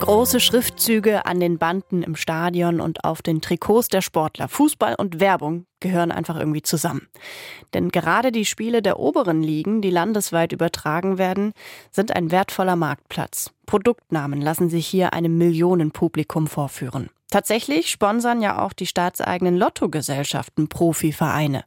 Große Schriftzüge an den Banden im Stadion und auf den Trikots der Sportler. Fußball und Werbung gehören einfach irgendwie zusammen. Denn gerade die Spiele der oberen Ligen, die landesweit übertragen werden, sind ein wertvoller Marktplatz. Produktnamen lassen sich hier einem Millionenpublikum vorführen. Tatsächlich sponsern ja auch die staatseigenen Lottogesellschaften Profivereine.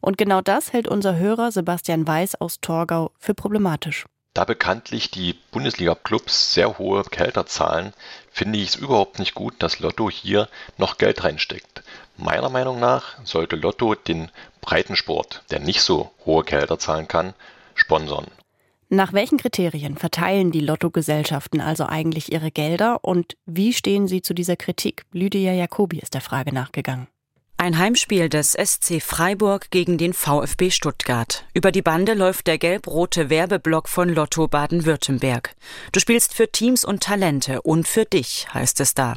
Und genau das hält unser Hörer Sebastian Weiß aus Torgau für problematisch. Da bekanntlich die Bundesliga-Clubs sehr hohe Gehälter zahlen, finde ich es überhaupt nicht gut, dass Lotto hier noch Geld reinsteckt. Meiner Meinung nach sollte Lotto den Breitensport, der nicht so hohe Gehälter zahlen kann, sponsern. Nach welchen Kriterien verteilen die Lottogesellschaften also eigentlich ihre Gelder und wie stehen sie zu dieser Kritik? Lydia Jacobi ist der Frage nachgegangen. Ein Heimspiel des SC Freiburg gegen den VfB Stuttgart. Über die Bande läuft der gelb-rote Werbeblock von Lotto Baden-Württemberg. Du spielst für Teams und Talente und für dich, heißt es da.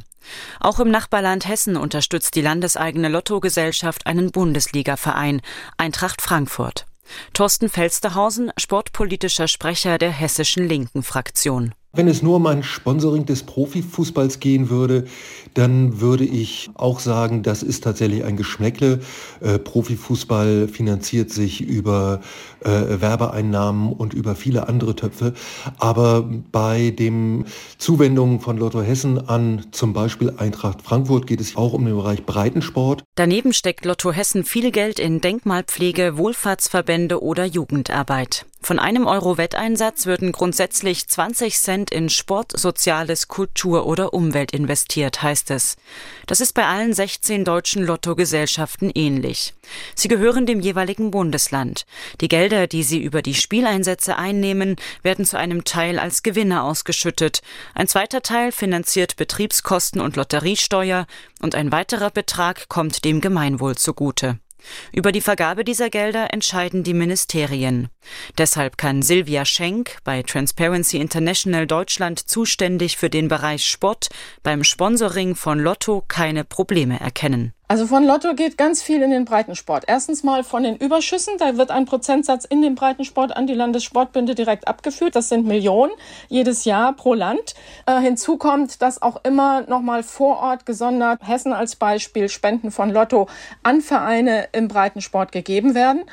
Auch im Nachbarland Hessen unterstützt die landeseigene Lottogesellschaft einen Bundesligaverein, Eintracht Frankfurt. Thorsten Felsterhausen, sportpolitischer Sprecher der hessischen Linken Fraktion. Wenn es nur um ein Sponsoring des Profifußballs gehen würde, dann würde ich auch sagen, das ist tatsächlich ein Geschmäckle. Äh, Profifußball finanziert sich über äh, Werbeeinnahmen und über viele andere Töpfe. Aber bei dem Zuwendungen von Lotto Hessen an zum Beispiel Eintracht Frankfurt geht es auch um den Bereich Breitensport. Daneben steckt Lotto Hessen viel Geld in Denkmalpflege, Wohlfahrtsverbände oder Jugendarbeit. Von einem Euro Wetteinsatz würden grundsätzlich 20 Cent in Sport, Soziales, Kultur oder Umwelt investiert, heißt es. Das ist bei allen 16 deutschen Lottogesellschaften ähnlich. Sie gehören dem jeweiligen Bundesland. Die Gelder, die sie über die Spieleinsätze einnehmen, werden zu einem Teil als Gewinne ausgeschüttet. Ein zweiter Teil finanziert Betriebskosten und Lotteriesteuer und ein weiterer Betrag kommt dem Gemeinwohl zugute. Über die Vergabe dieser Gelder entscheiden die Ministerien. Deshalb kann Silvia Schenk, bei Transparency International Deutschland zuständig für den Bereich Sport, beim Sponsoring von Lotto keine Probleme erkennen. Also von Lotto geht ganz viel in den Breitensport. Erstens mal von den Überschüssen, da wird ein Prozentsatz in den Breitensport an die Landessportbünde direkt abgeführt. Das sind Millionen jedes Jahr pro Land. Äh, hinzu kommt, dass auch immer nochmal vor Ort gesondert Hessen als Beispiel Spenden von Lotto an Vereine im Breitensport gegeben werden.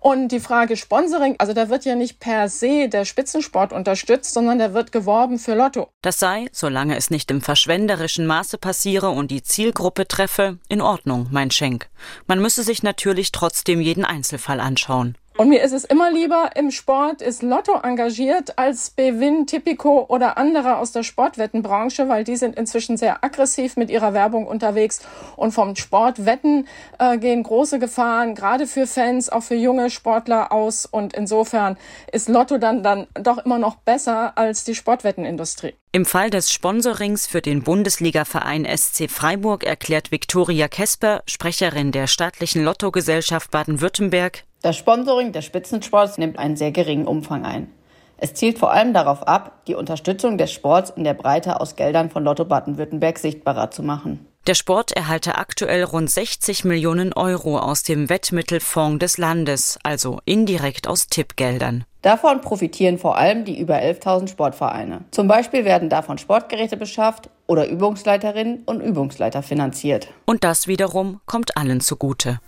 Und die Frage Sponsoring, also da wird ja nicht per se der Spitzensport unterstützt, sondern da wird geworben für Lotto. Das sei, solange es nicht im verschwenderischen Maße passiere und die Zielgruppe treffe, in Ordnung, mein Schenk. Man müsse sich natürlich trotzdem jeden Einzelfall anschauen. Und mir ist es immer lieber, im Sport ist Lotto engagiert als Bewin, Tipico oder andere aus der Sportwettenbranche, weil die sind inzwischen sehr aggressiv mit ihrer Werbung unterwegs. Und vom Sportwetten äh, gehen große Gefahren, gerade für Fans, auch für junge Sportler aus. Und insofern ist Lotto dann, dann doch immer noch besser als die Sportwettenindustrie. Im Fall des Sponsorings für den Bundesligaverein SC Freiburg erklärt Viktoria Kesper, Sprecherin der staatlichen Lottogesellschaft Baden-Württemberg, das Sponsoring des Spitzensports nimmt einen sehr geringen Umfang ein. Es zielt vor allem darauf ab, die Unterstützung des Sports in der Breite aus Geldern von Lotto Baden-Württemberg sichtbarer zu machen. Der Sport erhalte aktuell rund 60 Millionen Euro aus dem Wettmittelfonds des Landes, also indirekt aus Tippgeldern. Davon profitieren vor allem die über 11.000 Sportvereine. Zum Beispiel werden davon Sportgeräte beschafft oder Übungsleiterinnen und Übungsleiter finanziert. Und das wiederum kommt allen zugute.